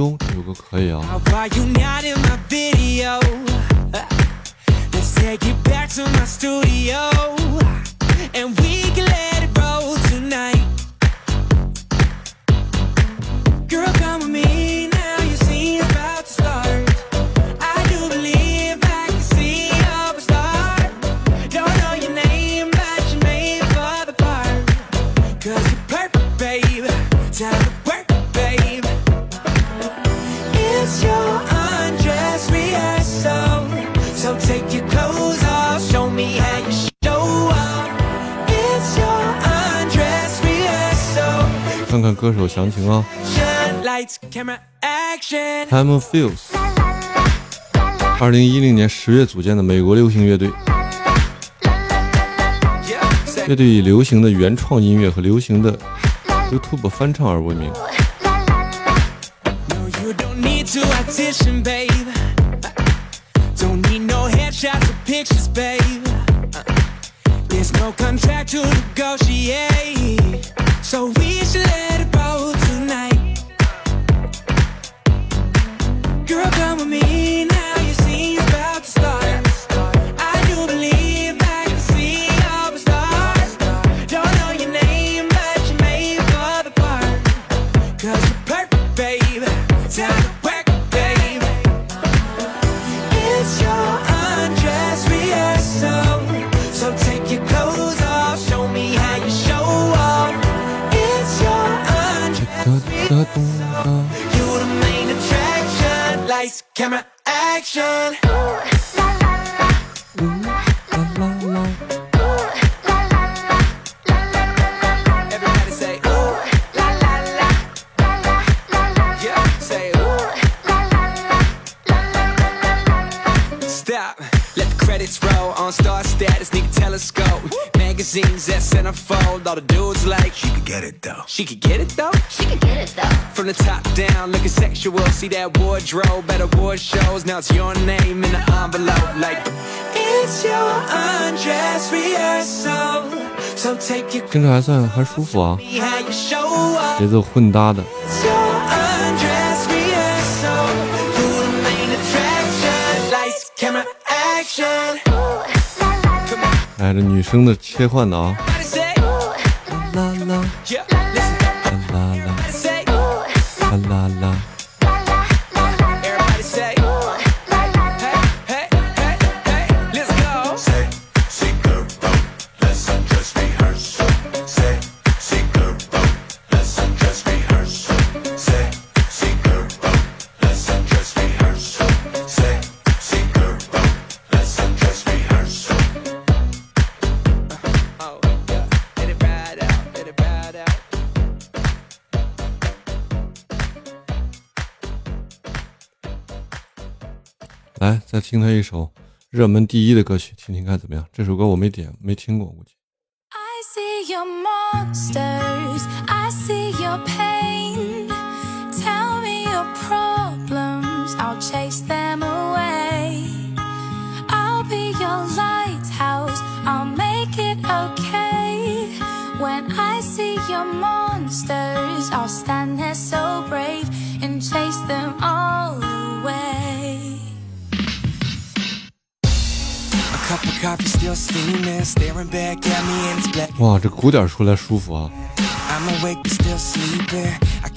哎呦，这首歌可以啊！歌手详情啊。Time Feels，二零一零年十月组建的美国流行乐队。乐队以流行的原创音乐和流行的 YouTube 翻唱而闻名。all the dudes like She could get it though. She could get it though? She could get it though. From the top down, looking sexual. See that wardrobe at award shows. Now it's your name in the envelope. Like, it's your undress rehearsal. So take your 听着还算还舒服啊，节奏混搭的。哎，这女生的切换的啊。啦 Hilal. 听他一首热门第一的歌曲，听听看怎么样？这首歌我没点，没听过，估计。 哇，这鼓点出来舒服啊！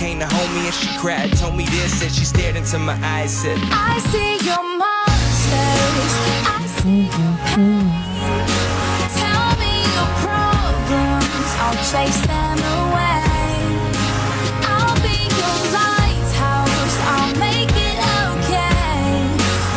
came to hold me and she cried, told me this, and she stared into my eyes, said, I see your monsters. I see your pain. Tell me your problems. I'll chase them away. I'll be your lighthouse. I'll make it okay.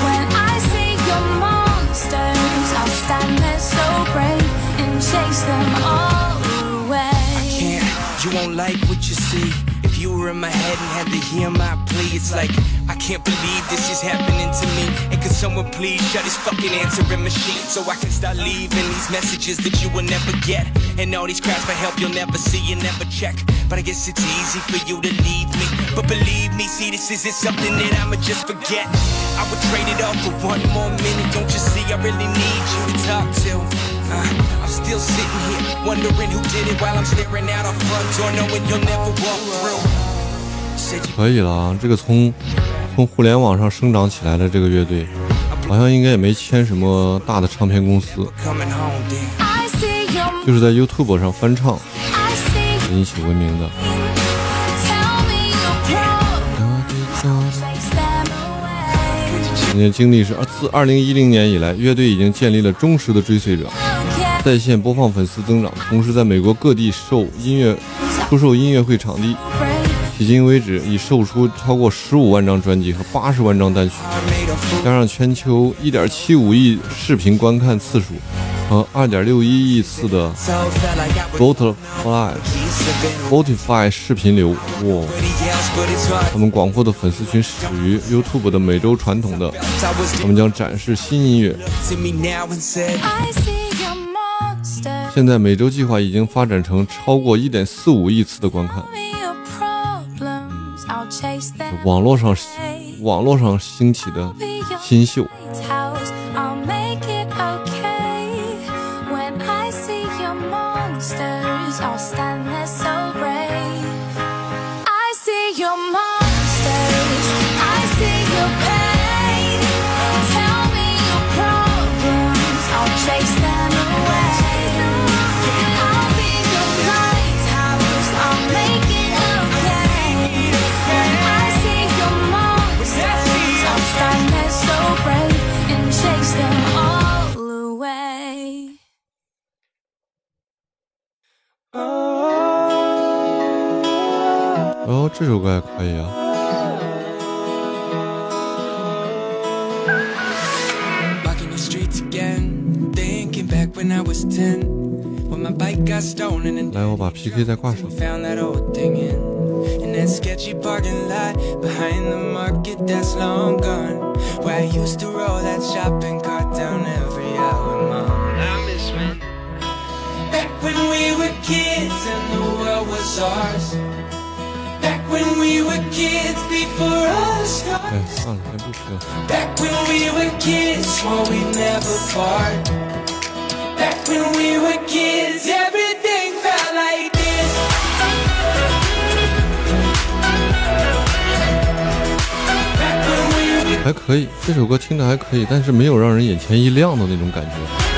When I see your monsters, I'll stand there so brave and chase them all away. can't, you won't like what you see. You were in my head and had to hear my plea, it's like, I can't believe this is happening to me. And could someone please shut this fucking answering machine so I can start leaving these messages that you will never get. And all these cries for help you'll never see and never check. But I guess it's easy for you to leave me. But believe me, see, this isn't something that I'ma just forget. I would trade it all for one more minute. Don't you see, I really need you to talk to. Uh, I'm still sitting here wondering who did it while I'm staring out our front door, knowing you'll never walk through. 可以了啊，这个从从互联网上生长起来的这个乐队，好像应该也没签什么大的唱片公司就是在 YouTube 上翻唱引起闻名的。人家经历是，自二零一零年以来，乐队已经建立了忠实的追随者.在线播放粉丝增长，同时在美国各地售音乐出售音乐会场地。迄今为止，已售出超过十五万张专辑和八十万张单曲，加上全球一点七五亿视频观看次数和二点六一亿次的 Spotify 视频流，哇！他们广阔的粉丝群始于 YouTube 的每周传统的，他们将展示新音乐。现在每周计划已经发展成超过一点四五亿次的观看。网络上，网络上兴起的新秀。这首歌还可以啊。 walking the streets again, thinking back when I was 10, when my bike got stolen and 来，我把 PK 再挂上。 found that old thing in, in that sketchy parking lot behind the market that's long gone, where I used to roll that shopping cart down every hour, mom. I miss when, back when we were kids and the world was ours. 哎，算了，先不听了。还可以，这首歌听着还可以，但是没有让人眼前一亮的那种感觉。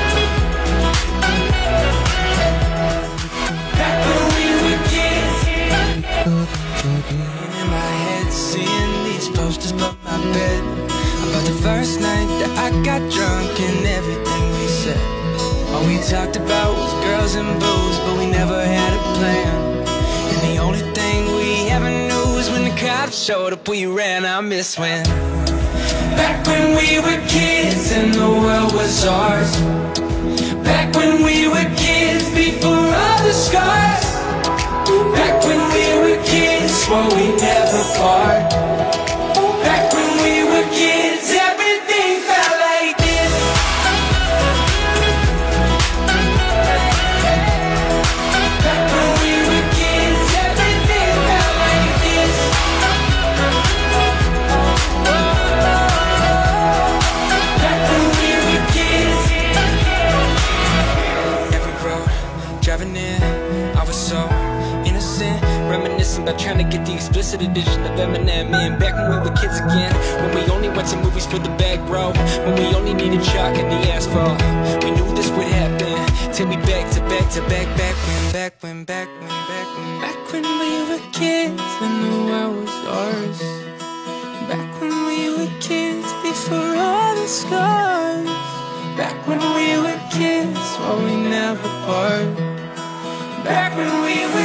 I got drunk and everything we said. All we talked about was girls and booze, but we never had a plan. And the only thing we ever knew was when the cops showed up, we ran. I miss when. Back when we were kids and the world was ours. Back when we were kids before all the scars. Back when we were kids, swore we about trying to get the explicit edition of Eminem in. Back when we were kids again, when we only went to movies for the back row, when we only needed chalk and the asphalt. We knew this would happen. Till we back to back to back, back when, back when, back when, back when, back when we were kids and the world was ours. Back when we were kids before all the scars. Back when we were kids, while we never part. Back when we were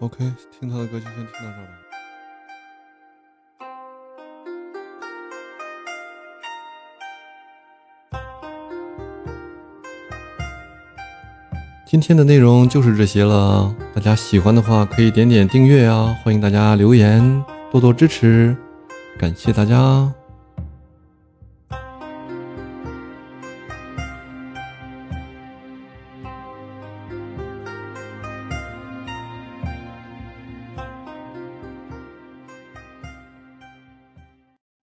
OK，听他的歌就先听到这吧。今天的内容就是这些了，大家喜欢的话可以点点订阅啊，欢迎大家留言，多多支持，感谢大家。